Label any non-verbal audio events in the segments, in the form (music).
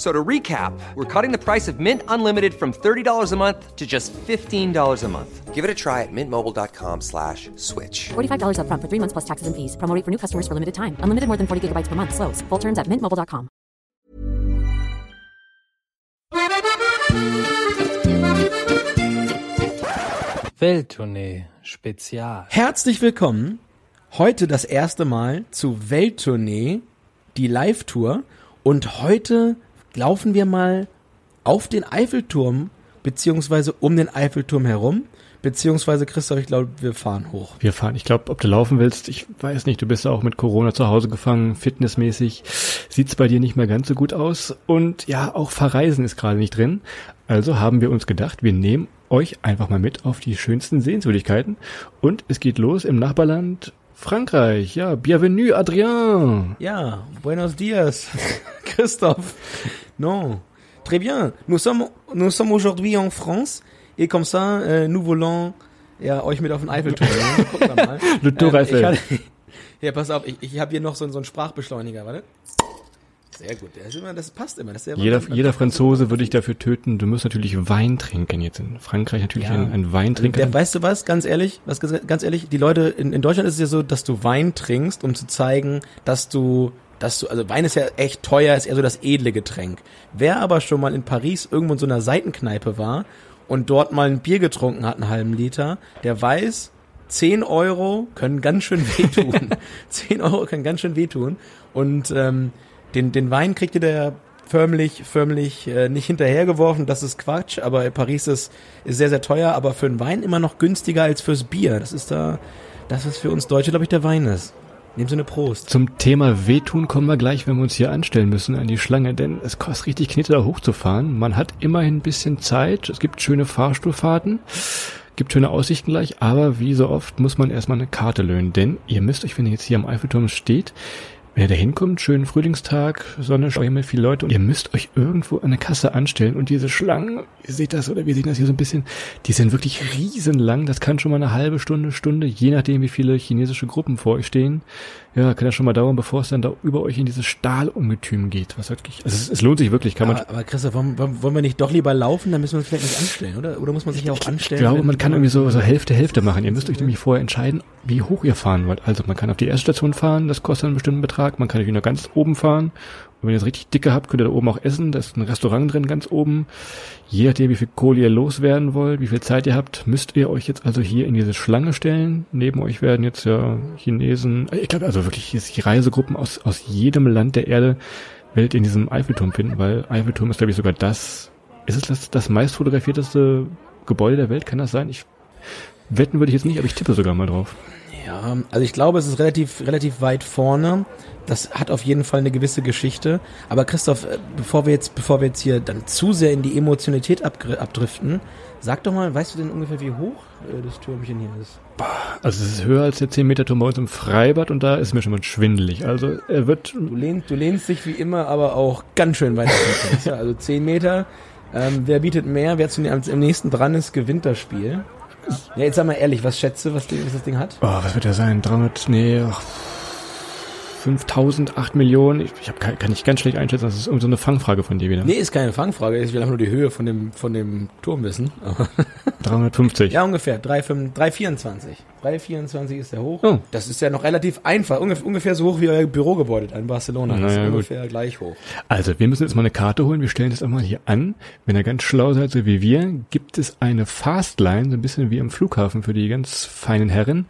So to recap, we're cutting the price of Mint Unlimited from $30 a month to just $15 a month. Give it a try at mintmobile.com slash switch. $45 up front for three months plus taxes and fees. Promo for new customers for limited time. Unlimited more than 40 gigabytes per month. Slows. Full terms at mintmobile.com. Welttournee Spezial. Herzlich willkommen. Heute das erste Mal zu Welttournee, die Live-Tour. Und heute laufen wir mal auf den Eiffelturm, beziehungsweise um den Eiffelturm herum. Beziehungsweise, Christoph, ich glaube, wir fahren hoch. Wir fahren. Ich glaube, ob du laufen willst, ich weiß nicht. Du bist ja auch mit Corona zu Hause gefangen, fitnessmäßig sieht's bei dir nicht mehr ganz so gut aus. Und ja, auch Verreisen ist gerade nicht drin. Also haben wir uns gedacht, wir nehmen euch einfach mal mit auf die schönsten Sehenswürdigkeiten. Und es geht los im Nachbarland Frankreich. Ja, bienvenue, Adrien. Ja, buenos dias, (laughs) Christophe. Non, très bien. Nous sommes, nous sommes aujourd'hui en France et comme ça, euh, nous voulons ja, euch mit auf den Eiffelturm. (laughs) Guck da mal. Le Tour Ähm, Eiffel. hatte- (laughs) Ja, pass auf, ich, ich habe hier noch so, so einen Sprachbeschleuniger, warte. Sehr gut, das, immer, das passt immer. Das ist ja Jeder, jeder Franzose würde ich dafür töten. Du musst natürlich Wein trinken. Jetzt in Frankreich natürlich Ja. ein, ein Weintrinker. Der, weißt du was, ganz ehrlich, was ganz ganz ehrlich, die Leute in, in Deutschland ist es ja so, dass du Wein trinkst, um zu zeigen, dass du, dass du, also Wein ist ja echt teuer, ist eher so das edle Getränk. Wer aber schon mal in Paris irgendwo in so einer Seitenkneipe war und dort mal ein Bier getrunken hat, einen halben Liter, der weiß, 10 Euro können ganz schön wehtun. (laughs) 10 Euro können ganz schön wehtun. Und ähm, den, den Wein kriegt ihr der förmlich, förmlich äh, nicht hinterhergeworfen, das ist Quatsch, aber Paris ist, ist sehr, sehr teuer, aber für den Wein immer noch günstiger als fürs Bier. Das ist da, das ist für uns Deutsche, glaube ich, der Wein ist. In dem Sinne Prost. Zum Thema Wehtun kommen wir gleich, wenn wir uns hier anstellen müssen an die Schlange, denn es kostet richtig Knete, da hochzufahren. Man hat immerhin ein bisschen Zeit, es gibt schöne Fahrstuhlfahrten, gibt schöne Aussichten gleich, aber wie so oft muss man erstmal eine Karte löhnen, denn ihr müsst euch, wenn ihr jetzt hier am Eiffelturm steht, wenn ihr da hinkommt, schönen Frühlingstag, Sonne, mit viele Leute. Und ihr müsst euch irgendwo an der Kasse anstellen und diese Schlangen, ihr seht das oder wir sehen das hier so ein bisschen, die sind wirklich riesenlang, das kann schon mal eine halbe Stunde, Stunde, je nachdem wie viele chinesische Gruppen vor euch stehen, ja, kann das schon mal dauern, bevor es dann da über euch in dieses Stahlungetüm geht, was wirklich, also es, es lohnt sich wirklich, kann man, Aber, aber Christoph, wollen, wollen wir nicht doch lieber laufen? Dann müssen wir uns vielleicht nicht anstellen, oder? Oder muss man sich ja auch anstellen? Ich glaube, man kann irgendwie so, so Hälfte, Hälfte machen. Ihr müsst euch nämlich vorher entscheiden, wie hoch ihr fahren wollt. Also man kann auf die erste Station fahren, das kostet einen bestimmten Betrag. Man kann natürlich nur ganz oben fahren. Wenn ihr es richtig dicke habt, könnt ihr da oben auch essen. Da ist ein Restaurant drin, ganz oben. Je nachdem, wie viel Kohle ihr loswerden wollt, wie viel Zeit ihr habt, müsst ihr euch jetzt also hier in diese Schlange stellen. Neben euch werden jetzt ja Chinesen, ich glaube also wirklich die Reisegruppen aus, aus jedem Land der Erde werdet ihr in diesem Eiffelturm finden, weil Eiffelturm ist, glaube ich, sogar das, ist es das, das meist fotografierteste Gebäude der Welt? Kann das sein? Ich wetten würde ich jetzt nicht, aber ich tippe sogar mal drauf. Ja, also ich glaube, es ist relativ, relativ weit vorne. Das hat auf jeden Fall eine gewisse Geschichte. Aber Christoph, äh, bevor wir jetzt, bevor wir jetzt hier dann zu sehr in die Emotionalität abdriften, sag doch mal, weißt du denn ungefähr, wie hoch äh, das Türmchen hier ist? Also es ist höher als der 10 Meter Turm bei uns im Freibad und da ist mir schon mal schwindelig. Also er wird, Du lehnst, du lehnst dich wie immer, aber auch ganz schön weit aus. (laughs) Also 10 Meter. Ähm, wer bietet mehr? Wer zu, am nächsten dran ist, gewinnt das Spiel. Ja, jetzt sag mal ehrlich, was schätze, was, die- was das Ding hat? oh, was wird der sein? 300, nee, ach, 5000, 8 Millionen. Ich, ich hab, kann, kann ich ganz schlecht einschätzen. Das ist irgendwie so eine Fangfrage von dir wieder. Nee, ist keine Fangfrage. Ich will einfach nur die Höhe von dem, von dem Turm wissen. 350. Ja, ungefähr. 3,5 3,24. 3,24 ist der hoch. Oh. Das ist ja noch relativ einfach. Ungef ungefähr so hoch wie euer Bürogebäude in Barcelona. Das ist Naja, gut. ungefähr gleich hoch. Also, wir müssen jetzt mal eine Karte holen. Wir stellen das auch mal hier an. Wenn ihr ganz schlau seid, so wie wir, gibt es eine Fastline, so ein bisschen wie am Flughafen für die ganz feinen Herren.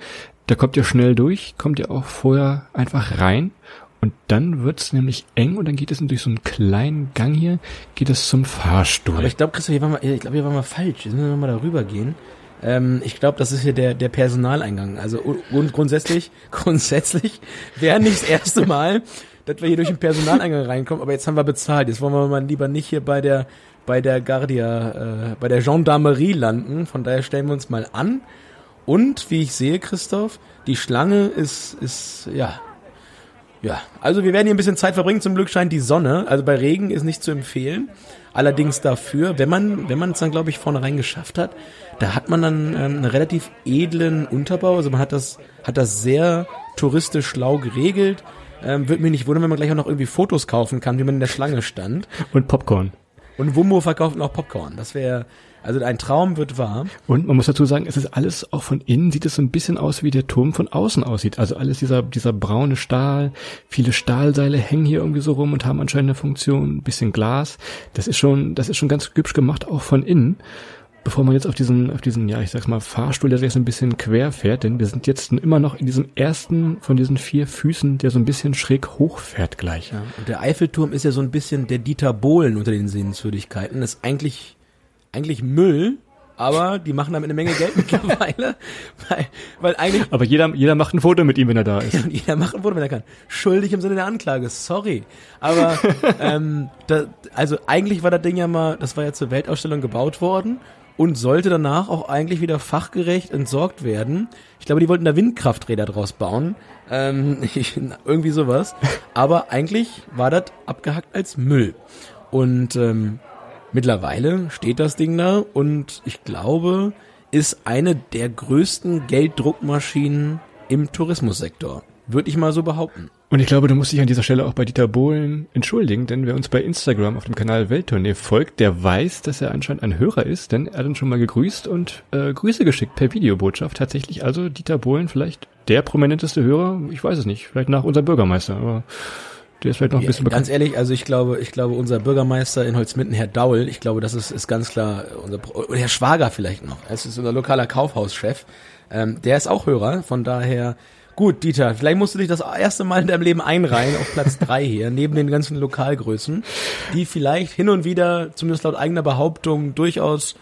Da kommt ihr schnell durch, kommt ihr auch vorher einfach rein. Und dann wird's nämlich eng und dann geht es durch so einen kleinen Gang hier, geht es zum Fahrstuhl. Aber ich glaube, Christoph, hier waren wir, ich glaube, hier waren wir falsch. Jetzt müssen wir mal darüber gehen. Ähm, ich glaube, das ist hier der, der Personaleingang. Also und grundsätzlich, (laughs) grundsätzlich wäre nicht das erste Mal, dass wir hier durch den Personaleingang reinkommen, aber jetzt haben wir bezahlt. Jetzt wollen wir mal lieber nicht hier bei der bei der Guardia, äh, bei der Gendarmerie landen. Von daher stellen wir uns mal an. Und wie ich sehe, Christoph, die Schlange ist, ist ja Ja, also wir werden hier ein bisschen Zeit verbringen. Zum Glück scheint die Sonne. Also bei Regen ist nicht zu empfehlen. Allerdings dafür, wenn man, wenn man es dann, glaube ich, vornherein geschafft hat, da hat man dann ähm, einen relativ edlen Unterbau. Also man hat das, hat das sehr touristisch schlau geregelt. Ähm, Würde mich nicht wundern, wenn man gleich auch noch irgendwie Fotos kaufen kann, wie man in der Schlange stand. Und Popcorn. Und Wumbo verkauft noch Popcorn. Das wäre, also ein Traum wird wahr. Und man muss dazu sagen, es ist alles auch von innen sieht es so ein bisschen aus, wie der Turm von außen aussieht. Also alles dieser, dieser braune Stahl, viele Stahlseile hängen hier irgendwie so rum und haben anscheinend eine Funktion, ein bisschen Glas. Das ist schon, das ist schon ganz hübsch gemacht, auch von innen. Bevor man jetzt auf diesen, auf diesen, ja, ich sag's mal, Fahrstuhl, der sich so ein bisschen quer fährt, denn wir sind jetzt immer noch in diesem ersten von diesen vier Füßen, der so ein bisschen schräg hochfährt gleich. Ja, und der Eiffelturm ist ja so ein bisschen der Dieter Bohlen unter den Sehenswürdigkeiten. Das ist eigentlich, eigentlich Müll, aber die machen damit eine Menge Geld (laughs) mittlerweile, weil, weil eigentlich Aber jeder, jeder macht ein Foto mit ihm, wenn er da ist. und (laughs) jeder machen würde, wenn er kann. Schuldig im Sinne der Anklage, sorry. Aber (laughs) ähm, da, also eigentlich war das Ding ja mal, das war ja zur Weltausstellung gebaut worden und sollte danach auch eigentlich wieder fachgerecht entsorgt werden. Ich glaube, die wollten da Windkrafträder draus bauen. Ähm, irgendwie sowas. Aber eigentlich war das abgehackt als Müll. Und ähm, mittlerweile steht das Ding da und ich glaube, ist eine der größten Gelddruckmaschinen im Tourismussektor. Würde ich mal so behaupten. Und ich glaube, du musst dich an dieser Stelle auch bei Dieter Bohlen entschuldigen, denn wer uns bei Instagram auf dem Kanal Welttournee folgt, der weiß, dass er anscheinend ein Hörer ist, denn er hat uns schon mal gegrüßt und äh, Grüße geschickt per Videobotschaft. Tatsächlich also Dieter Bohlen vielleicht der prominenteste Hörer, ich weiß es nicht, vielleicht nach unserem Bürgermeister, aber der ist vielleicht noch ein bisschen Ja, ganz ehrlich, also ich glaube, ich glaube, unser Bürgermeister in Holzmitten, Herr Daul, ich glaube, das ist, ist ganz klar unser, oder Herr Schwager vielleicht noch. Es ist unser lokaler Kaufhauschef. Ähm, der ist auch Hörer, von daher, gut, Dieter, vielleicht musst du dich das erste Mal in deinem Leben einreihen auf Platz (laughs) drei hier, neben den ganzen Lokalgrößen, die vielleicht hin und wieder, zumindest laut eigener Behauptung, durchaus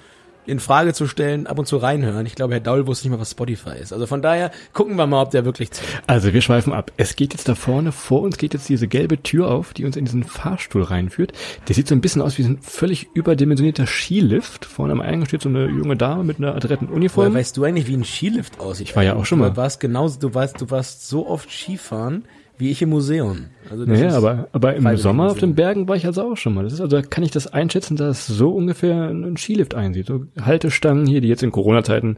in Frage zu stellen, ab und zu reinhören. Ich glaube, Herr Daul wusste nicht mal, was Spotify ist. Also von daher gucken wir mal, ob der wirklich zählt. Also wir schweifen ab. Es geht jetzt da vorne, vor uns geht jetzt diese gelbe Tür auf, die uns in diesen Fahrstuhl reinführt. Der sieht so ein bisschen aus wie ein völlig überdimensionierter Skilift. Vorne am Eingang steht so eine junge Dame mit einer adretten Woher Uniform. weißt du eigentlich, wie ein Skilift aussieht? Ich war ja auch schon mal. Du warst genauso, du warst, du warst so oft Skifahren, wie ich im Museum. Also das Naja, ist- aber, aber im Sommer auf den Bergen war ich also auch schon mal. Das ist also, da kann ich das einschätzen, dass so ungefähr ein Skilift einsieht. So Haltestangen hier, die jetzt in Corona-Zeiten,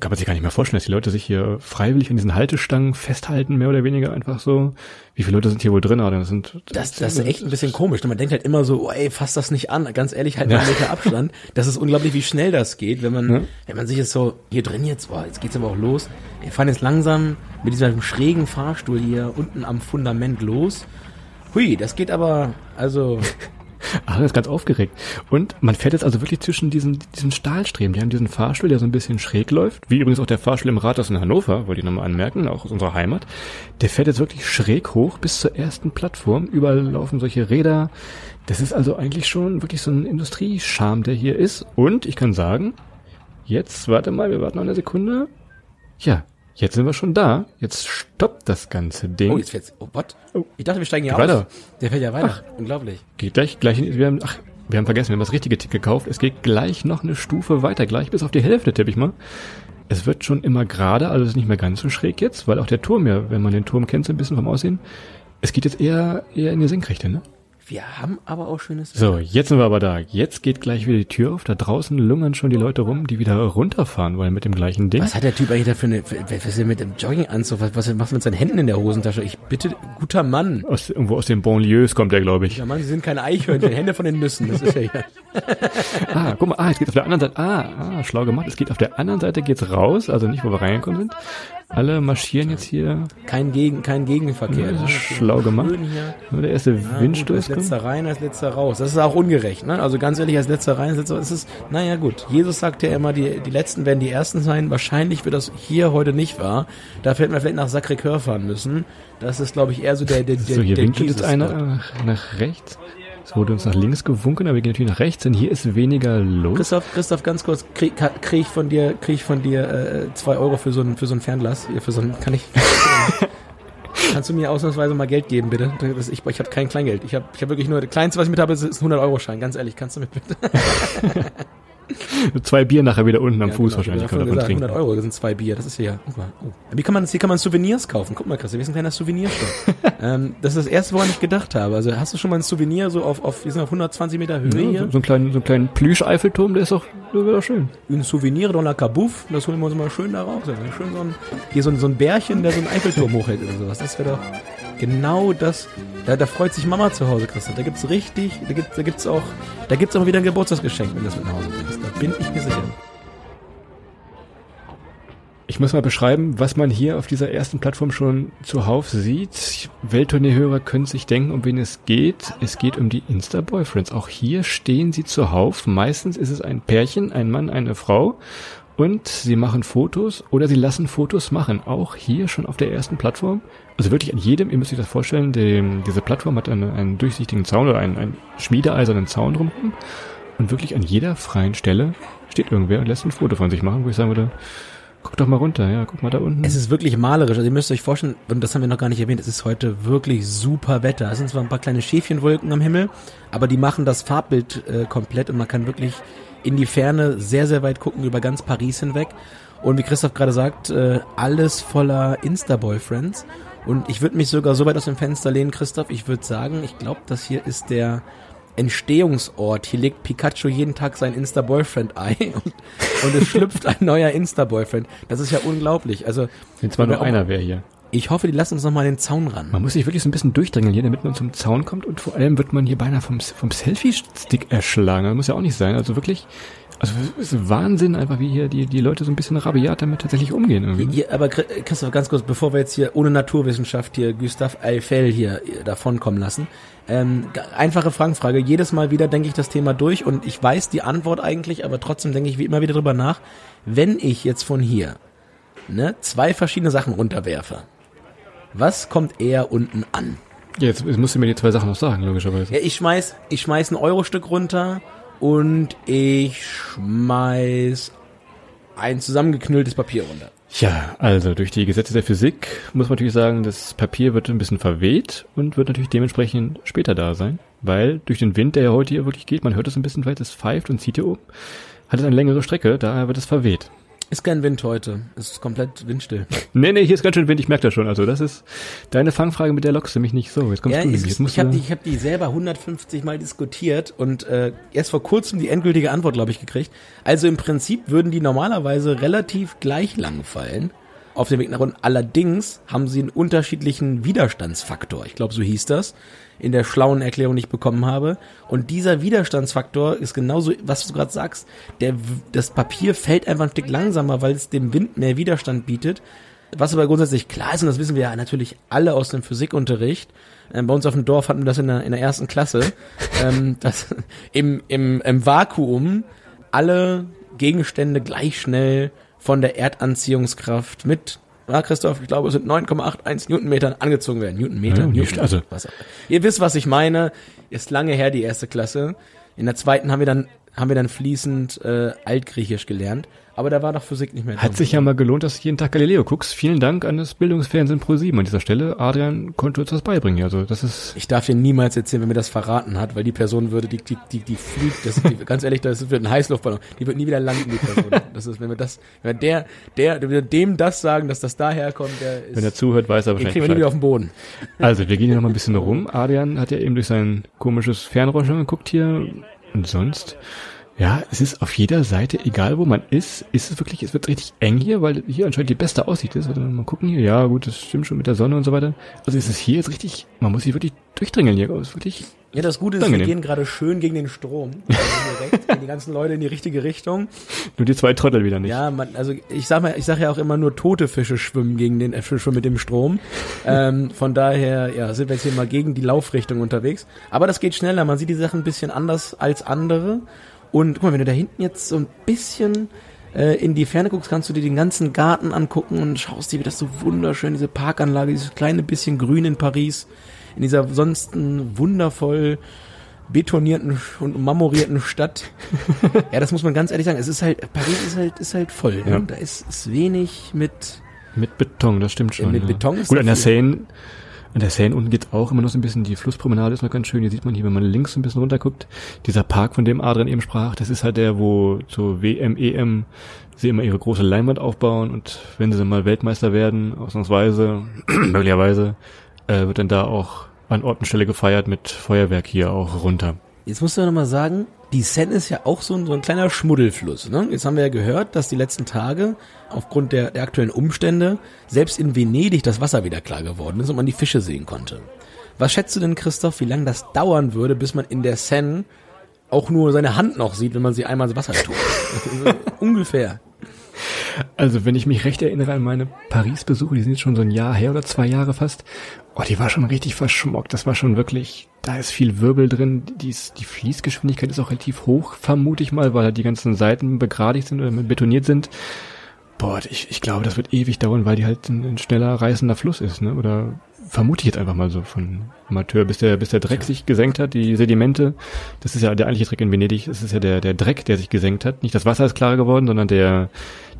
kann man sich gar nicht mehr vorstellen, dass die Leute sich hier freiwillig an diesen Haltestangen festhalten, mehr oder weniger einfach so. Wie viele Leute sind hier wohl drin? Oder das sind, Das, das ist echt ein bisschen komisch. Und man denkt halt immer so, oh, ey, fass das nicht an. Ganz ehrlich, halt mal einen Meter Abstand. Das ist unglaublich, wie schnell das geht, wenn man, wenn man sich jetzt so, hier drin jetzt, boah, jetzt geht's aber auch los. Wir fahren jetzt langsam mit diesem schrägen Fahrstuhl hier unten am Fundament los. Hui, das geht aber, also, (laughs) (laughs) Das ist ganz aufgeregt. Und man fährt jetzt also wirklich zwischen diesen, diesen Stahlstreben. Die haben diesen Fahrstuhl, der so ein bisschen schräg läuft, wie übrigens auch der Fahrstuhl im Rathaus in Hannover, wollte ich nochmal anmerken, auch aus unserer Heimat. Der fährt jetzt wirklich schräg hoch bis zur ersten Plattform. Überall laufen solche Räder. Das ist also eigentlich schon wirklich so ein Industriescharm, der hier ist. Und ich kann sagen, jetzt, warte mal, wir warten noch eine Sekunde. Ja, jetzt sind wir schon da. Jetzt stoppt das ganze Ding. oh, jetzt fährt's, oh, what? Ich dachte, wir steigen hier Geht aus. weiter. Der fährt ja weiter. Unglaublich. Geht gleich, gleich, in- wir haben, ach, wir haben vergessen, wir haben das richtige Ticket gekauft. Es geht gleich noch eine Stufe weiter, gleich bis auf die Hälfte, tippe ich mal. Es wird schon immer gerade, also es ist nicht mehr ganz so schräg jetzt, weil auch der Turm ja, wenn man den Turm kennt, so ein bisschen vom Aussehen, es geht jetzt eher, eher in die Senkrechte, ne? Wir haben aber auch schönes So, jetzt sind wir aber da. Jetzt geht gleich wieder die Tür auf. Da draußen lungern schon die Leute rum, die wieder runterfahren wollen mit dem gleichen Ding. Was hat der Typ eigentlich da für eine, was ist denn mit dem Jogginganzug? Was, was macht er mit seinen Händen in der Hosentasche? Ich bitte, guter Mann. Aus, irgendwo aus den Banlieues kommt der, glaube ich. Ja, Mann, Sie sind keine Eichhörnchen, Hände von den Nüssen. Das ist ja hier. (laughs) Ah, guck mal, ah, jetzt geht's auf der anderen Seite. Ah, ah, schlau gemacht. Es geht auf der anderen Seite geht's raus, also nicht, wo wir reingekommen sind. Alle marschieren jetzt hier. Kein, Gegen, kein Gegenverkehr. Ja, das ist ne? schlau gemacht. Nur der erste Ja, Windstoß als letzter rein, als letzter raus. Das ist auch ungerecht, ne? Also ganz ehrlich, als letzter rein, als letzter, es ist, naja gut. Jesus sagt ja immer, die, die Letzten werden die Ersten sein. Wahrscheinlich wird das hier heute nicht wahr. Da hätten wir vielleicht nach Sacré-Cœur fahren müssen. Das ist, glaube ich, eher so der, der, der, So, hier der winkt jetzt Jesus-Gott. einer nach, nach rechts. Es wurde uns nach links gewunken, aber wir gehen natürlich nach rechts, denn hier ist weniger los. Christoph, Christoph, ganz kurz, krieg, krieg ich von dir, krieg ich von dir äh, zwei Euro für so ein für so ein Fernglas, für so ein, kann ich? (laughs) Kannst du mir ausnahmsweise mal Geld geben, bitte? Das, ich ich habe kein Kleingeld. Ich habe ich hab wirklich nur, das Kleinste, was ich mit habe, ist ein 100-Euro-Schein. Ganz ehrlich, kannst du mir bitte? (laughs) (laughs) Zwei Bier nachher wieder unten am Ja, Fuß genau, wahrscheinlich ich kann davon gesagt, trinken. 100 Euro, das sind zwei Bier. Das ist hier. Guck mal. Oh. Wie kann man, hier kann man Souvenirs kaufen. Guck mal, Chris, wir sind ein kleiner Souvenirshop. (laughs) ähm, das ist das erste, woran ich gedacht habe. Also hast du schon mal ein Souvenir so auf, auf wir sind auf 120 Meter Höhe Ja, hier? so, so einen kleinen, so einen kleinen Plüsch-Eiffelturm, der ist doch, der wäre doch schön. ein Souvenir dans la Cabouffe, das holen wir uns mal schön da raus. Ja, schön so ein, hier so ein, so ein Bärchen, der so einen Eiffelturm hochhält oder sowas. Das wäre doch genau das. Da, da freut sich Mama zu Hause, Christoph. Da gibt's richtig, da gibt's, da gibt's auch, da gibt's auch wieder ein Geburtstagsgeschenk, wenn du das mit nach Hause bringst. Da bin ich mir sicher. Ich muss mal beschreiben, was man hier auf dieser ersten Plattform schon zuhauf sieht. Welttournee-Hörer können sich denken, um wen es geht. Es geht um die Insta-Boyfriends. Auch hier stehen sie zuhauf. Meistens ist es ein Pärchen, ein Mann, eine Frau. Und sie machen Fotos oder sie lassen Fotos machen. Auch hier schon auf der ersten Plattform. Also wirklich an jedem, ihr müsst euch das vorstellen, dem, diese Plattform hat eine, einen durchsichtigen Zaun oder einen, einen schmiedeeisernen Zaun drumherum. Und wirklich an jeder freien Stelle steht irgendwer und lässt ein Foto von sich machen, wo ich sagen würde, guck doch mal runter, ja, guck mal da unten. Es ist wirklich malerisch. Also ihr müsst euch vorstellen, und das haben wir noch gar nicht erwähnt, es ist heute wirklich super Wetter. Es sind zwar ein paar kleine Schäfchenwolken am Himmel, aber die machen das Farbbild äh, komplett und man kann wirklich in die Ferne sehr, sehr weit gucken, über ganz Paris hinweg. Und wie Christoph gerade sagt, äh, alles voller Insta-Boyfriends. Und ich würde mich sogar so weit aus dem Fenster lehnen, Christoph, ich würde sagen, ich glaube, das hier ist der Entstehungsort. Hier legt Pikachu jeden Tag sein Insta-Boyfriend-Ei (laughs) und, und es schlüpft ein neuer Insta-Boyfriend. Das ist ja unglaublich. Also Wenn zwar nur einer wäre hier. Ich hoffe, die lassen uns noch mal den Zaun ran. Man muss sich wirklich so ein bisschen durchdrängeln hier, damit man zum Zaun kommt und vor allem wird man hier beinahe vom, vom Selfie-Stick erschlagen. Das muss ja auch nicht sein. Also wirklich, also es ist Wahnsinn einfach, wie hier die, die Leute so ein bisschen rabiat damit tatsächlich umgehen. Irgendwie. ne? Hier, aber Chri- Christoph, ganz kurz, bevor wir jetzt hier ohne Naturwissenschaft hier Gustave Eiffel hier äh, davonkommen lassen. Ähm, einfache Fangfrage. Jedes Mal wieder denke ich das Thema durch und ich weiß die Antwort eigentlich, aber trotzdem denke ich wie immer wieder drüber nach. Wenn ich jetzt von hier ne, zwei verschiedene Sachen runterwerfe, was kommt eher unten an? Ja, jetzt, jetzt musst du mir die zwei Sachen noch sagen, logischerweise. Ja, ich schmeiß, ich schmeiß ein Euro-Stück runter und ich schmeiß ein zusammengeknülltes Papier runter. Ja, also durch die Gesetze der Physik muss man natürlich sagen, das Papier wird ein bisschen verweht und wird natürlich dementsprechend später da sein, weil durch den Wind, der ja heute hier wirklich geht, man hört es ein bisschen weit, es pfeift und zieht hier oben, hat es eine längere Strecke, daher wird es verweht. Ist kein Wind heute. Ist komplett windstill. (laughs) Nee, nee, hier ist ganz schön Wind, ich merke das schon. Also das ist deine Fangfrage, mit der lockst du mich nicht so. Jetzt kommst Ja, du nämlich. ich habe die, ich hab die selber 150 Mal diskutiert und äh, erst vor kurzem die endgültige Antwort, glaube ich, gekriegt. Also im Prinzip würden die normalerweise relativ gleich lang fallen auf dem Weg nach unten. Allerdings haben sie einen unterschiedlichen Widerstandsfaktor. Ich glaube, so hieß das in der schlauen Erklärung, die ich bekommen habe. Und dieser Widerstandsfaktor ist genauso, was du gerade sagst. Der, das Papier fällt einfach ein Stück langsamer, weil es dem Wind mehr Widerstand bietet. Was aber grundsätzlich klar ist, und das wissen wir ja natürlich alle aus dem Physikunterricht, ähm, bei uns auf dem Dorf hatten wir das in der, in der ersten Klasse, (laughs) ähm, dass im, im, im Vakuum alle Gegenstände gleich schnell von der Erdanziehungskraft mit, ja, Christoph, ich glaube, es sind 9,81 Newtonmetern angezogen werden. Newtonmeter, Ja, Newton, also- was. Ihr wisst, was ich meine. Ist lange her, die erste Klasse. In der zweiten haben wir dann, haben wir dann fließend äh, Altgriechisch gelernt. Aber da war doch Physik nicht mehr Hat sich ja mal gelohnt, dass du jeden Tag Galileo guckst. Vielen Dank an das Bildungsfernsehen Pro 7 an dieser Stelle. Adrian konnte uns das beibringen. Also das ist Ich darf dir niemals erzählen, wenn mir das verraten hat, weil die Person würde, die, die, die, die fliegt, das, die, ganz ehrlich, das wird ein Heißluftballon. Die wird nie wieder landen, die Person. Das ist, wenn wir das, wenn der, der, wenn wir dem das sagen, dass das daherkommt, der ist, wenn er zuhört, weiß er den wahrscheinlich. kriegen wir nie wieder auf den Boden. Also wir gehen hier noch mal ein bisschen rum. Adrian hat ja eben durch sein komisches Fernrohr schon geguckt hier. Und sonst, ja, es ist auf jeder Seite, egal wo man ist, ist es wirklich, es wird richtig eng hier, weil hier anscheinend die beste Aussicht ist. Warte mal gucken hier. Ja, gut, das stimmt schon mit der Sonne und so weiter. Also ist es hier jetzt richtig, man muss sich wirklich durchdrängeln hier. Ist wirklich Ja, das Gute ist, wir Angenehm. gehen gerade schön gegen den Strom. (laughs) Also direkt gehen die ganzen Leute in die richtige Richtung. nur die zwei Trottel wieder nicht. Ja, man, also ich sag mal, ich sag ja auch immer nur tote Fische schwimmen gegen den, äh, schwimmen mit dem Strom. ähm, von daher, ja, sind wir jetzt hier mal gegen die Laufrichtung unterwegs. Aber das geht schneller. Man sieht die Sachen ein bisschen anders als andere. Und guck mal, wenn du da hinten jetzt so ein bisschen äh, in die Ferne guckst, kannst du dir den ganzen Garten angucken und schaust dir, wie das so wunderschön, diese Parkanlage, dieses kleine bisschen Grün in Paris, in dieser ansonsten wundervoll betonierten und marmorierten Stadt. (laughs) ja, das muss man ganz ehrlich sagen. Es ist halt, Paris ist halt, ist halt voll. Ne? Ja. Da ist, ist wenig mit, Mit Beton, das stimmt schon. mit ja. Beton ist Gut, an der. Seine, An der Seine unten geht auch immer noch so ein bisschen, die Flusspromenade ist noch ganz schön. Hier sieht man hier, wenn man links ein bisschen runter guckt, dieser Park, von dem Adrian eben sprach, das ist halt der, wo zur WM, EM sie immer ihre große Leinwand aufbauen und wenn sie dann mal Weltmeister werden, ausnahmsweise, (clears throat) möglicherweise, äh, wird dann da auch an Ort und Stelle gefeiert mit Feuerwerk hier auch runter. Jetzt musst du ja nochmal sagen, die Seine ist ja auch so ein, so ein kleiner Schmuddelfluss. Ne? Jetzt haben wir ja gehört, dass die letzten Tage aufgrund der, der aktuellen Umstände selbst in Venedig das Wasser wieder klar geworden ist und man die Fische sehen konnte. Was schätzt du denn, Christoph, wie lange das dauern würde, bis man in der Seine auch nur seine Hand noch sieht, wenn man sie einmal ins Wasser tut? (laughs) Ungefähr. Also wenn ich mich recht erinnere an meine Paris-Besuche, die sind jetzt schon so ein Jahr her oder zwei Jahre fast. Oh, die war schon richtig verschmockt. Das war schon wirklich, da ist viel Wirbel drin. Die, ist, die Fließgeschwindigkeit ist auch relativ hoch, vermute ich mal, weil halt die ganzen Seiten begradigt sind oder betoniert sind. Boah, ich, ich glaube, das wird ewig dauern, weil die halt ein, ein schneller reißender Fluss ist, ne? Oder vermute ich jetzt einfach mal so von Amateur, bis der, bis der Dreck sich gesenkt hat, die Sedimente. Das ist ja der eigentliche Dreck in Venedig. Das ist ja der, der Dreck, der sich gesenkt hat. Nicht das Wasser ist klarer geworden, sondern der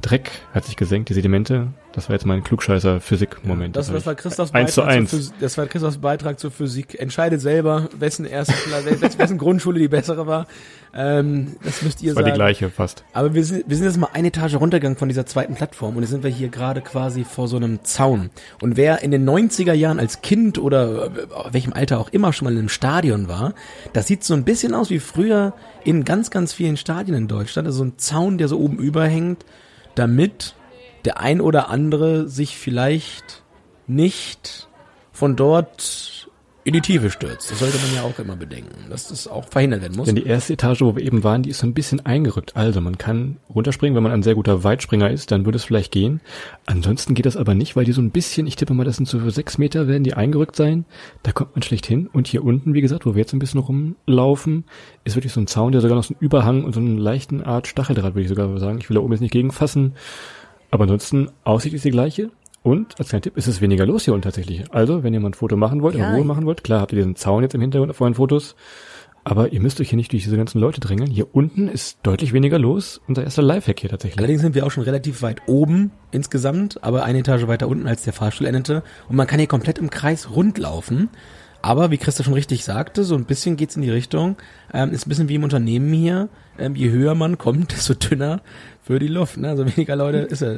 Dreck hat sich gesenkt, die Sedimente. Das war jetzt mein klugscheißer Physik-Moment. Das, das war Christophs zu Beitrag zur Physik, das war Christophs Beitrag zur Physik. Entscheidet selber, wessen erste, wessen Grundschule die bessere war. Ähm, das müsst ihr Das war sagen. die gleiche fast. Aber wir sind, wir sind jetzt mal eine Etage runtergegangen von dieser zweiten Plattform und jetzt sind wir hier gerade quasi vor so einem Zaun. Und wer in den 90er Jahren als Kind oder äh, welchem Alter auch immer schon mal einem Stadion war, das sieht so ein bisschen aus wie früher in ganz, ganz vielen Stadien in Deutschland. Also so ein Zaun, der so oben überhängt, damit der ein oder andere sich vielleicht nicht von dort in die Tiefe stürzt. Das sollte man ja auch immer bedenken, dass das auch verhindert werden muss. Denn die erste Etage, wo wir eben waren, die ist so ein bisschen eingerückt. Also man kann runterspringen, wenn man ein sehr guter Weitspringer ist, dann würde es vielleicht gehen. Ansonsten geht das aber nicht, weil die so ein bisschen, ich tippe mal, das sind so sechs Meter, werden die eingerückt sein. Da kommt man schlecht hin. Und hier unten, wie gesagt, wo wir jetzt ein bisschen rumlaufen, ist wirklich so ein Zaun, der sogar noch so einen Überhang und so einen leichten Art Stacheldraht, würde ich sogar sagen. Ich will da oben jetzt nicht gegenfassen. Aber ansonsten, Aussicht ist die gleiche. Und als kleiner Tipp ist es weniger los hier unten tatsächlich. Also, wenn ihr mal ein Foto machen wollt, Ja. in Ruhe machen wollt, klar habt ihr diesen Zaun jetzt im Hintergrund auf euren Fotos, aber ihr müsst euch hier nicht durch diese ganzen Leute drängeln. Hier unten ist deutlich weniger los. Unser erster Lifehack hier tatsächlich. Allerdings sind wir auch schon relativ weit oben insgesamt, aber eine Etage weiter unten als der Fahrstuhl endete. Und man kann hier komplett im Kreis rundlaufen. Aber wie Christa schon richtig sagte, so ein bisschen geht's in die Richtung, ähm, ist ein bisschen wie im Unternehmen hier. Ähm, je höher man kommt, (laughs) desto dünner für die Luft. Ne? Also weniger Leute ist er.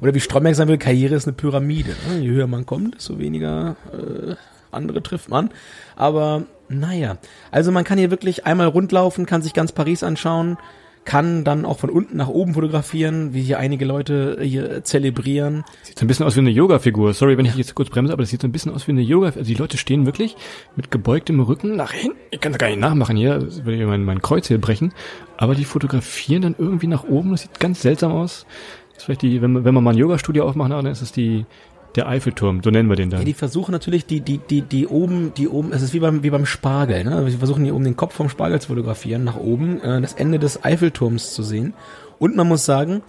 Oder wie Stromberg sagen will, Karriere ist eine Pyramide. Ne? Je höher man kommt, desto weniger äh, andere trifft man. Aber naja, also man kann hier wirklich einmal rundlaufen, kann sich ganz Paris anschauen, kann dann auch von unten nach oben fotografieren, wie hier einige Leute hier zelebrieren. Sieht so ein bisschen aus wie eine Yoga-Figur. Sorry, wenn ich jetzt kurz bremse, aber das sieht so ein bisschen aus wie eine Yoga. Also die Leute stehen wirklich mit gebeugtem Rücken nach hinten. Ich kann es gar nicht nachmachen hier, das würde ich mein, mein Kreuz hier brechen. Aber die fotografieren dann irgendwie nach oben. Das sieht ganz seltsam aus. Das ist vielleicht die, wenn, wenn man mal ein Yoga-Studio aufmacht, dann ist es die der Eiffelturm. So nennen wir den dann. Ja, die versuchen natürlich die die die die oben die oben es ist wie beim wie beim Spargel, ne? Sie versuchen hier oben den Kopf vom Spargel zu fotografieren, nach oben äh, das Ende des Eiffelturms zu sehen. Und man muss sagen,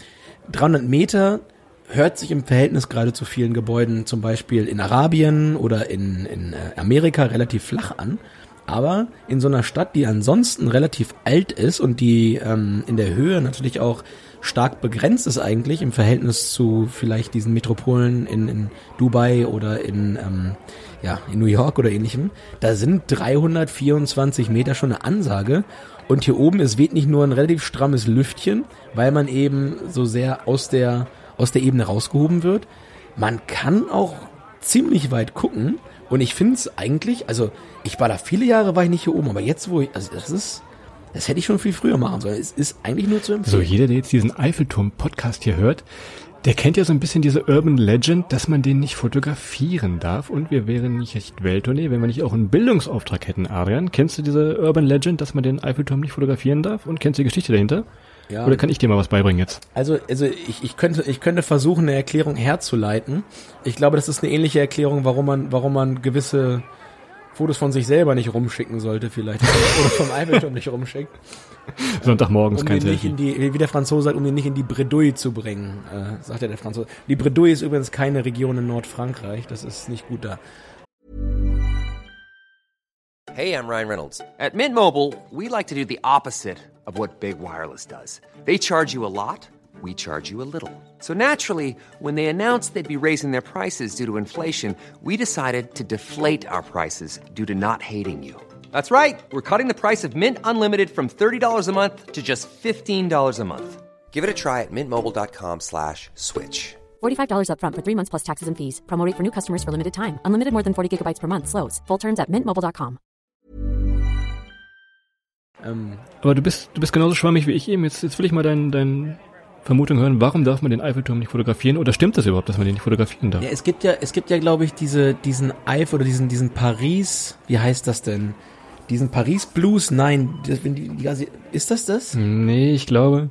300 Meter hört sich im Verhältnis gerade zu vielen Gebäuden, zum Beispiel in Arabien oder in in äh, Amerika relativ flach an. Aber in so einer Stadt, die ansonsten relativ alt ist und die ähm, in der Höhe natürlich auch stark begrenzt ist eigentlich im Verhältnis zu vielleicht diesen Metropolen in, in Dubai oder in, ähm, ja, in New York oder ähnlichem, da sind 324 Meter schon eine Ansage. Und hier oben, es weht nicht nur ein relativ strammes Lüftchen, weil man eben so sehr aus der, aus der Ebene rausgehoben wird. Man kann auch ziemlich weit gucken. Und ich finde es eigentlich, also ich war da viele Jahre, war ich nicht hier oben, aber jetzt, wo ich, also das ist, das hätte ich schon viel früher machen sollen. Es ist eigentlich nur zu So, empfehlen. jeder, der jetzt diesen Eiffelturm-Podcast hier hört, der kennt ja so ein bisschen diese Urban Legend, dass man den nicht fotografieren darf. Und wir wären nicht echt Welttournee, wenn wir nicht auch einen Bildungsauftrag hätten, Adrian. Kennst du diese Urban Legend, dass man den Eiffelturm nicht fotografieren darf? Und kennst du die Geschichte dahinter? Ja. Oder kann ich dir mal was beibringen jetzt? Also, also ich, ich könnte, ich könnte versuchen, eine Erklärung herzuleiten. Ich glaube, das ist eine ähnliche Erklärung, warum man, warum man gewisse Fotos von sich selber nicht rumschicken sollte, vielleicht. (laughs) Oder vom Eiffelturm nicht rumschickt. Sonntagmorgens Um kein Selfie. wie der Franzose sagt, um den nicht in die Bredouille zu bringen, äh, sagt ja der Franzose. Die Bredouille ist übrigens keine Region in Nordfrankreich, das ist nicht gut da. Hey, I'm Ryan Reynolds. At Mint Mobile, we like to do the opposite of what Big Wireless does. They charge you a lot, we charge you a little. So naturally, when they announced they'd be raising their prices due to inflation, we decided to deflate our prices due to not hating you. That's right. We're cutting the price of Mint Unlimited from $30 a month to just $15 a month. Give it a try at mintmobile.com slash switch. $45 upfront for three months plus taxes and fees. Promo rate for new customers for limited time. Unlimited more than 40 gigabytes per month. Slows. Full terms at mintmobile.com. Ähm, Aber du bist, du bist genauso schwammig wie ich eben. Jetzt, jetzt will ich mal dein, dein Vermutung hören. Warum darf man den Eiffelturm nicht fotografieren? Oder stimmt das überhaupt, dass man den nicht fotografieren darf? ja, es gibt ja, es gibt ja, glaube ich, diese, diesen Eif oder diesen, diesen Paris, wie heißt das denn? Diesen Paris Blues, nein, das, wenn die, die, ist das das? Nee, ich glaube,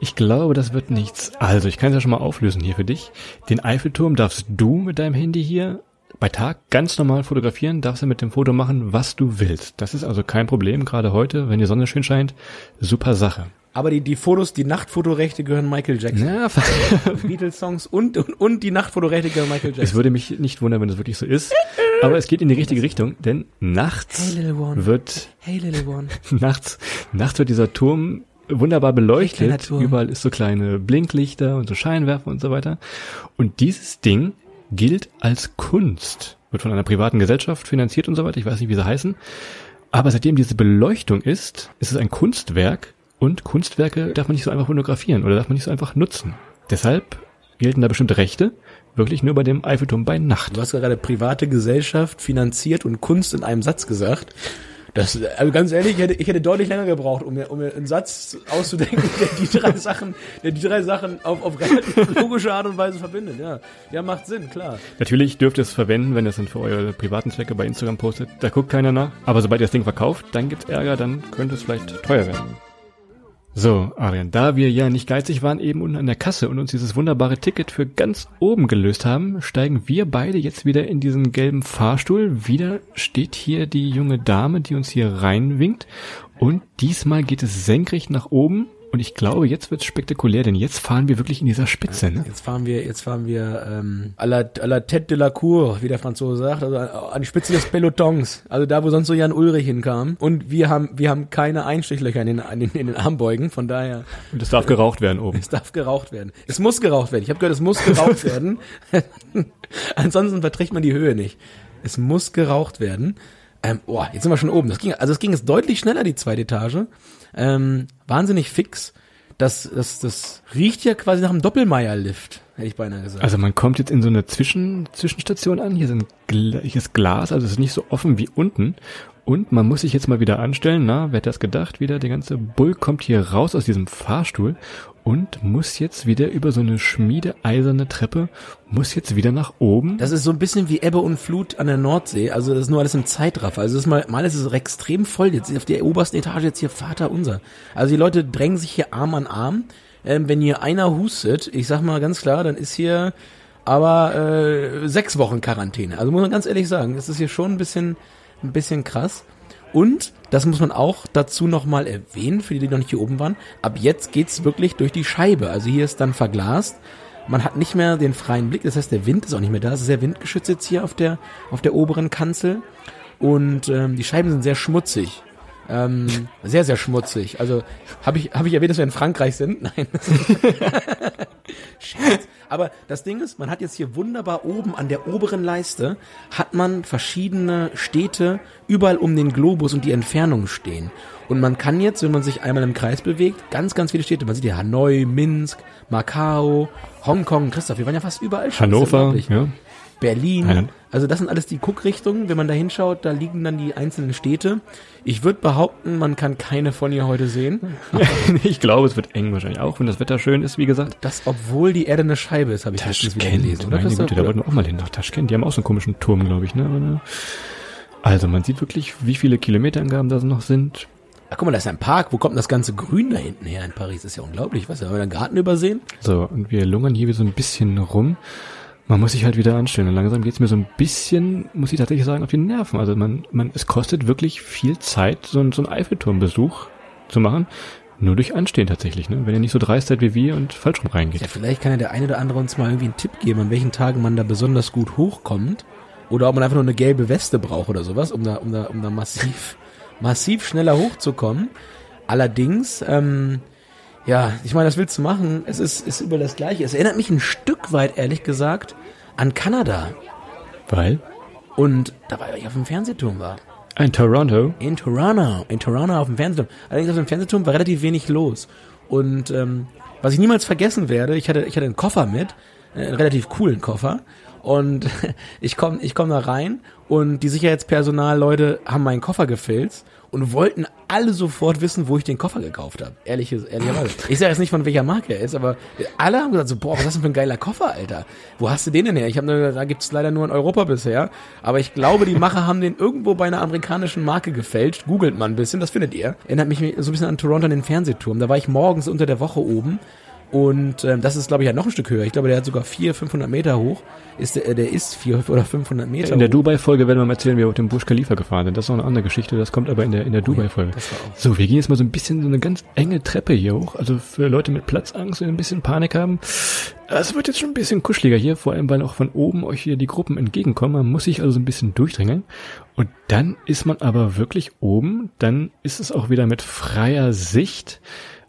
ich glaube, das wird nichts. Also, ich kann es ja schon mal auflösen hier für dich. Den Eiffelturm darfst du mit deinem Handy hier bei Tag ganz normal fotografieren, darfst du mit dem Foto machen, was du willst. Das ist also kein Problem, gerade heute, wenn die Sonne schön scheint. Super Sache. Aber die, die Fotos, die Nachtfotorechte gehören Michael Jackson. Ja, Beatles-Songs und, und, und die Nachtfotorechte gehören Michael es Jackson. würde mich nicht wundern, wenn das wirklich so ist. Aber es geht in die richtige Richtung, denn nachts Hey, wird Hey, (laughs) nachts, nachts wird dieser Turm wunderbar beleuchtet. Turm. Überall ist so kleine Blinklichter und so Scheinwerfer und so weiter. Und dieses Ding gilt als Kunst. Wird von einer privaten Gesellschaft finanziert und so weiter. Ich weiß nicht, wie sie heißen. Aber seitdem diese Beleuchtung ist, ist es ein Kunstwerk und Kunstwerke darf man nicht so einfach fotografieren oder darf man nicht so einfach nutzen. Deshalb gelten da bestimmte Rechte, wirklich nur bei dem Eiffelturm bei Nacht. Du hast gerade private Gesellschaft finanziert und Kunst in einem Satz gesagt. Das, also ganz ehrlich, ich hätte, ich hätte deutlich länger gebraucht, um mir, um mir einen Satz auszudenken, der die drei Sachen, der die drei Sachen auf, auf relativ logische Art und Weise verbindet. Ja, ja, macht Sinn, klar. Natürlich dürft ihr es verwenden, wenn ihr es dann für eure privaten Zwecke bei Instagram postet. Da guckt keiner nach. Aber sobald ihr das Ding verkauft, dann gibt's Ärger, dann könnte es vielleicht teuer werden. So, Adrian, da wir ja nicht geizig waren eben unten an der Kasse und uns dieses wunderbare Ticket für ganz oben gelöst haben, steigen wir beide jetzt wieder in diesen gelben Fahrstuhl. Wieder steht hier die junge Dame, die uns hier reinwinkt. Und diesmal geht es senkrecht nach oben. Und ich glaube, jetzt wird's spektakulär, denn jetzt fahren wir wirklich in dieser Spitze, ne? Jetzt fahren wir, jetzt fahren wir ähm, à, la, à la tête de la cour, wie der Franzose sagt, also an die Spitze des Pelotons, also da, wo sonst so Jan Ulrich hinkam. Und wir haben, wir haben keine Einstrichlöcher in den, in den, in den Armbeugen, von daher, Und es darf geraucht werden oben. es darf geraucht werden. Es muss geraucht werden. Ich habe gehört, es muss geraucht (laughs) werden. Ansonsten verträgt man die Höhe nicht. Es muss geraucht werden. Ähm, boah, jetzt sind wir schon oben. Das ging, also es ging jetzt deutlich schneller, die zweite Etage. Ähm, wahnsinnig fix. Das, das, das riecht ja quasi nach einem Doppelmeier-Lift, hätte ich beinahe gesagt. Also man kommt jetzt in so eine Zwischen Zwischenstation an. Hier sind hier ist Glas, also es ist nicht so offen wie unten. Und man muss sich jetzt mal wieder anstellen. Na, wer hätte das gedacht? Wieder der ganze Bull kommt hier raus aus diesem Fahrstuhl und muss jetzt wieder über so eine schmiedeeiserne Treppe, muss jetzt wieder nach oben. Das ist so ein bisschen wie Ebbe und Flut an der Nordsee. Also das ist nur alles im Zeitraffer. Also das ist mal, mal ist es extrem voll. Jetzt auf der obersten Etage jetzt hier Vater unser. Also die Leute drängen sich hier Arm an Arm. Ähm, wenn hier einer hustet, ich sag mal ganz klar, dann ist hier aber äh, sechs Wochen Quarantäne. Also muss man ganz ehrlich sagen, das ist hier schon ein bisschen, ein bisschen krass. Und, das muss man auch dazu nochmal erwähnen, für die, die noch nicht hier oben waren, ab jetzt geht's wirklich durch die Scheibe. Also hier ist dann verglast. Man hat nicht mehr den freien Blick, das heißt, der Wind ist auch nicht mehr da. Es ist sehr windgeschützt jetzt hier auf der, auf der oberen Kanzel. Und ähm, die Scheiben sind sehr schmutzig. Ähm, sehr, sehr schmutzig. Also habe ich, hab ich erwähnt, dass wir in Frankreich sind? (laughs) Nein. Scherz. Aber das Ding ist, man hat jetzt hier wunderbar oben an der oberen Leiste, hat man verschiedene Städte überall um den Globus und die Entfernung stehen. Und man kann jetzt, wenn man sich einmal im Kreis bewegt, ganz, ganz viele Städte, man sieht ja Hanoi, Minsk, Macau, Hongkong, Christoph, wir waren ja fast überall schon. Hannover, unglaublich. ja. Berlin. Nein. Also das sind alles die Guckrichtungen. Wenn man da hinschaut, da liegen dann die einzelnen Städte. Ich würde behaupten, man kann keine von hier heute sehen. (laughs) ich glaube, es wird eng wahrscheinlich auch, wenn das Wetter schön ist, wie gesagt. Das, obwohl die Erde eine Scheibe ist, habe ich letztens wieder gelesen. Oder meine? Güte, da wollten wir auch mal hin nach Taschkent. Die haben auch so einen komischen Turm, glaube ich, ne? Also man sieht wirklich, wie viele Kilometerangaben da noch sind. Ach, guck mal, da ist ein Park. Wo kommt denn das ganze Grün da hinten her in Paris? Das ist ja unglaublich. Was, haben wir da einen Garten übersehen? So, und wir lungern hier wie so ein bisschen rum. Man muss sich halt wieder anstellen. Und langsam geht's mir so ein bisschen, muss ich tatsächlich sagen, auf die Nerven. Also man, man, es kostet wirklich viel Zeit, so, ein- so einen Eiffelturmbesuch zu machen. Nur durch Anstehen tatsächlich, ne? Wenn ihr nicht so dreist seid wie wir und falsch rum reingeht. Ja, vielleicht kann ja der eine oder andere uns mal irgendwie einen Tipp geben, an welchen Tagen man da besonders gut hochkommt. Oder ob man einfach nur eine gelbe Weste braucht oder sowas, um da, um da, um da massiv, (laughs) massiv schneller hochzukommen. Allerdings, ähm, Ja, ich meine, das willst du machen. Es ist, ist über das Gleiche. Es erinnert mich ein Stück weit, ehrlich gesagt, an Kanada. Weil? Und da war ich auf dem Fernsehturm war. Ein Toronto. In Toronto, in Toronto auf dem Fernsehturm. Allerdings auf dem Fernsehturm war relativ wenig los. Und ähm, was ich niemals vergessen werde, ich hatte, ich hatte einen Koffer mit, äh, einen relativ coolen Koffer. Und (laughs) ich komme ich komm da rein und die Sicherheitspersonalleute haben meinen Koffer gefilzt und wollten alle sofort wissen, wo ich den Koffer gekauft habe. Ehrliches, ehrlicherweise. Ich sage jetzt nicht, von welcher Marke er ist, aber alle haben gesagt so, boah, was ist das denn für ein geiler Koffer, Alter? Wo hast du den denn her? Ich habe nur gesagt, da gibt's leider nur in Europa bisher. Aber ich glaube, die Macher haben den irgendwo bei einer amerikanischen Marke gefälscht. Googelt mal ein bisschen, das findet ihr. Erinnert mich so ein bisschen an Toronto an den Fernsehturm. Da war ich morgens unter der Woche oben und ähm, das ist, glaube ich, ja noch ein Stück höher. Ich glaube, der hat sogar 400, 500 Meter hoch. Ist der, der ist 400 (laughs) oder 500 Meter In der. Dubai-Folge werden wir mal erzählen, wie wir auf dem Burj Khalifa gefahren sind. Das ist noch eine andere Geschichte. Das kommt aber in der, in der Dubai-Folge. war auch- So, wir gehen jetzt mal so ein bisschen so eine ganz enge Treppe hier hoch. Also für Leute mit Platzangst und ein bisschen Panik haben. Es wird jetzt schon ein bisschen kuscheliger hier, vor allem weil auch von oben euch hier die Gruppen entgegenkommen. Man muss sich also so ein bisschen durchdrängeln. Und dann ist man aber wirklich oben. Dann ist es auch wieder mit freier Sicht.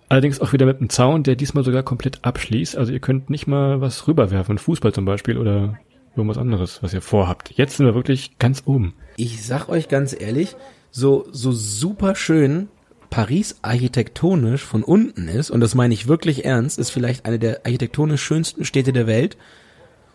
Allerdings auch wieder mit einem Zaun, der diesmal sogar komplett abschließt. Also ihr könnt nicht mal was rüberwerfen, Fußball zum Beispiel oder irgendwas anderes, was ihr vorhabt. Jetzt sind wir wirklich ganz oben. Ich sag euch ganz ehrlich, so, so super schön Paris architektonisch von unten ist, und das meine ich wirklich ernst, ist vielleicht eine der architektonisch schönsten Städte der Welt.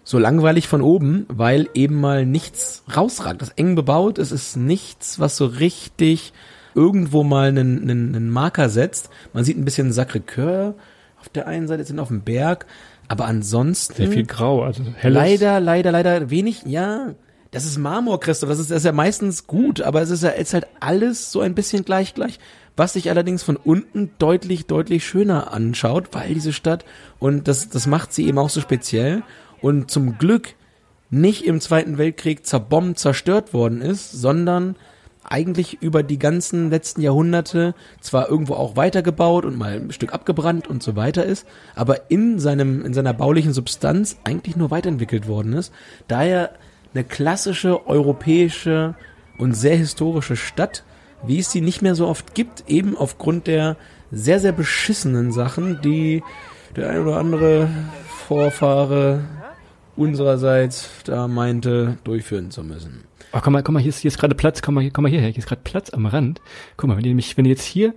So langweilig von oben, weil eben mal nichts rausragt. Das ist eng bebaut, es ist nichts, was so richtig irgendwo mal einen, einen, einen Marker setzt. Man sieht ein bisschen Sacré-Cœur auf der einen Seite, sind auf dem Berg, aber ansonsten Sehr viel grau, also helles. Leider, leider, leider wenig, ja. Das ist Marmor, Christoph, das ist, das ist ja meistens gut, aber es ist ja ist halt alles so ein bisschen gleich, gleich. Was sich allerdings von unten deutlich, deutlich schöner anschaut, weil diese Stadt, und das, das macht sie eben auch so speziell, und zum Glück nicht im Zweiten Weltkrieg zerbombt, zerstört worden ist, sondern eigentlich über die ganzen letzten Jahrhunderte zwar irgendwo auch weitergebaut und mal ein Stück abgebrannt und so weiter ist, aber in seinem, in seiner baulichen Substanz eigentlich nur weiterentwickelt worden ist. Daher eine klassische europäische und sehr historische Stadt, wie es sie nicht mehr so oft gibt, eben aufgrund der sehr, sehr beschissenen Sachen, die der ein oder andere Vorfahre unsererseits da meinte, durchführen zu müssen. Oh, komm mal, komm mal, hier ist, hier ist gerade Platz, komm mal, komm mal hierher, hier ist gerade Platz am Rand. Guck mal, wenn du nämlich, wenn du jetzt hier,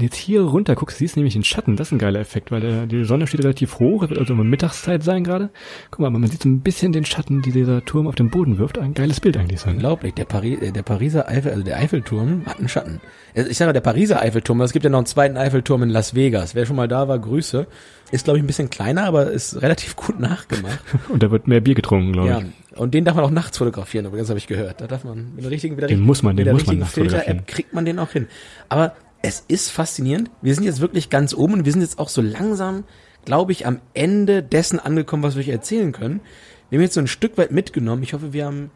jetzt hier runter guckst, siehst du nämlich den Schatten, das ist ein geiler Effekt, weil der, die Sonne steht relativ hoch, es wird also Mittagszeit sein gerade. Guck mal, man sieht so ein bisschen den Schatten, die dieser Turm auf den Boden wirft. Ein geiles Bild eigentlich sein. Unglaublich, der, Pari äh, der Pariser Eifel, also der Eiffelturm hat einen Schatten. Ich sage der Pariser Eiffelturm, es gibt ja noch einen zweiten Eiffelturm in Las Vegas. Wer schon mal da war, Grüße. Ist, glaube ich, ein bisschen kleiner, aber ist relativ gut nachgemacht. (laughs) Und da wird mehr Bier getrunken, glaube ja. ich. Und den darf man auch nachts fotografieren, übrigens habe ich gehört. Da darf man mit der richtigen, mit der Den richtigen- muss man- den muss man nachts fotografieren. Filter-App kriegt man den auch hin. Aber es ist faszinierend. Wir sind jetzt wirklich ganz oben und wir sind jetzt auch so langsam, glaube ich, am Ende dessen angekommen, was wir euch erzählen können. Wir haben jetzt so ein Stück weit mitgenommen. Ich hoffe, wir haben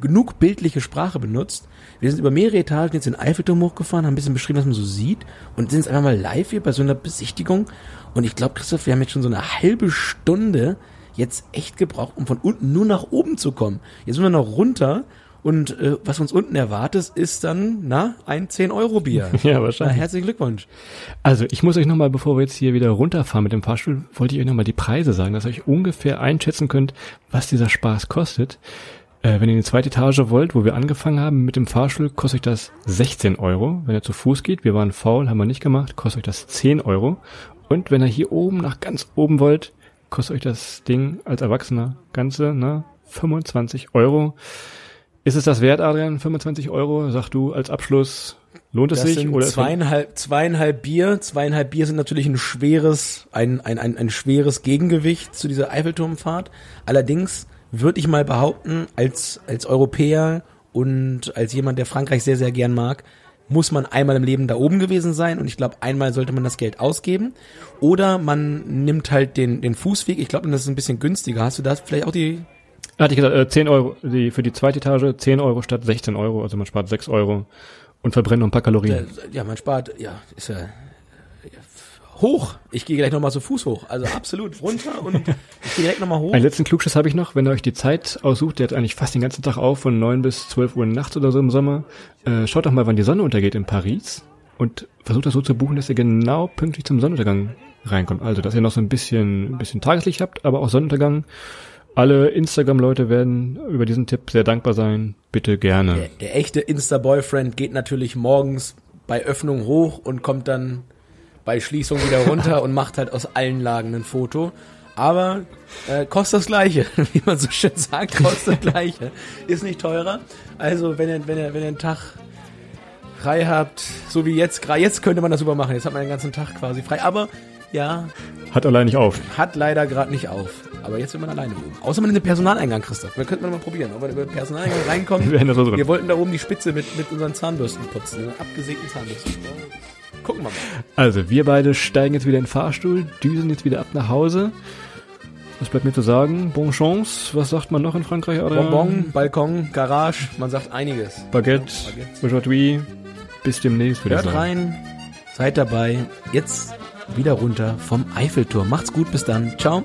genug bildliche Sprache benutzt. Wir sind über mehrere Etagen jetzt den Eiffelturm hochgefahren, haben ein bisschen beschrieben, was man so sieht und sind jetzt einfach mal live hier bei so einer Besichtigung. Und ich glaube, Christoph, wir haben jetzt schon so eine halbe Stunde jetzt echt gebraucht, um von unten nur nach oben zu kommen. Jetzt sind wir noch runter und äh, was uns unten erwartet, ist dann, na, ein 10-Euro-Bier. (laughs) Ja, wahrscheinlich. Na, herzlichen Glückwunsch. Also, ich muss euch nochmal, bevor wir jetzt hier wieder runterfahren mit dem Fahrstuhl, wollte ich euch nochmal die Preise sagen, dass ihr euch ungefähr einschätzen könnt, was dieser Spaß kostet. Äh, wenn ihr in die zweite Etage wollt, wo wir angefangen haben mit dem Fahrstuhl, kostet euch das 16 Euro. Wenn ihr zu Fuß geht, wir waren faul, haben wir nicht gemacht, kostet euch das 10 Euro. Und wenn ihr hier oben nach ganz oben wollt, kostet euch das Ding als Erwachsener ganze, ne, 25 Euro. Ist es das wert, Adrian? 25 Euro? Sag du als Abschluss, lohnt es Das sich? sind Oder zweieinhalb, zweieinhalb Bier. Zweieinhalb Bier sind natürlich ein schweres, ein, ein, ein, ein schweres Gegengewicht zu dieser Eiffelturmfahrt. Allerdings würde ich mal behaupten, als, als Europäer und als jemand, der Frankreich sehr, sehr gern mag, muss man einmal im Leben da oben gewesen sein und ich glaube, einmal sollte man das Geld ausgeben. Oder man nimmt halt den, den Fußweg. Ich glaube, das ist ein bisschen günstiger. Hast du da vielleicht auch die Hatte ich gesagt, äh, 10 Euro, die, für die zweite Etage 10 Euro statt 16 Euro, also man spart 6 Euro und verbrennt noch ein paar Kalorien. Ja, man spart, ja, ist ja hoch. Ich gehe gleich nochmal zu Fuß hoch. Also absolut runter und ich gehe direkt nochmal hoch. Einen letzten Klugschiss habe ich noch, wenn ihr euch die Zeit aussucht, der hat eigentlich fast den ganzen Tag auf, von 9 bis 12 Uhr nachts oder so im Sommer. Äh, schaut doch mal, wann die Sonne untergeht in Paris. und versucht das so zu buchen, dass ihr genau pünktlich zum Sonnenuntergang reinkommt. Also, dass ihr noch so ein bisschen, ein bisschen Tageslicht habt, aber auch Sonnenuntergang. Alle Instagram-Leute werden über diesen Tipp sehr dankbar sein. Bitte gerne. Der, der echte Insta-Boyfriend geht natürlich morgens bei Öffnung hoch und kommt dann bei Schließung wieder runter (laughs) und macht halt aus allen Lagen ein Foto. Aber äh, kostet das Gleiche, (laughs) wie man so schön sagt, kostet das Gleiche. Ist nicht teurer. Also wenn ihr, wenn ihr, wenn ihr einen Tag frei habt, so wie jetzt, gerade jetzt könnte man das super machen. Jetzt hat man den ganzen Tag quasi frei. Aber ja, Hat allein nicht auf. hat leider gerade nicht auf. Aber jetzt will man alleine oben. Außer man in den Personaleingang, Christoph. Wir könnten wir mal probieren, ob wir über den Personaleingang reinkommen. Wir so. Wir wollten da oben die Spitze mit, mit unseren Zahnbürsten putzen. Den abgesägten Zahnbürsten. Gucken wir mal. Also, wir beide steigen jetzt wieder in den Fahrstuhl, düsen jetzt wieder ab nach Hause. Was bleibt mir zu sagen? Bon chance. Was sagt man noch in Frankreich? Adrian? Bonbon, Balkon, Garage, man sagt einiges. Baguette, aujourd'hui. Bis demnächst, würde ich Hört sagen. rein, seid dabei. Jetzt wieder runter vom Eiffelturm. Macht's gut, bis dann. Ciao.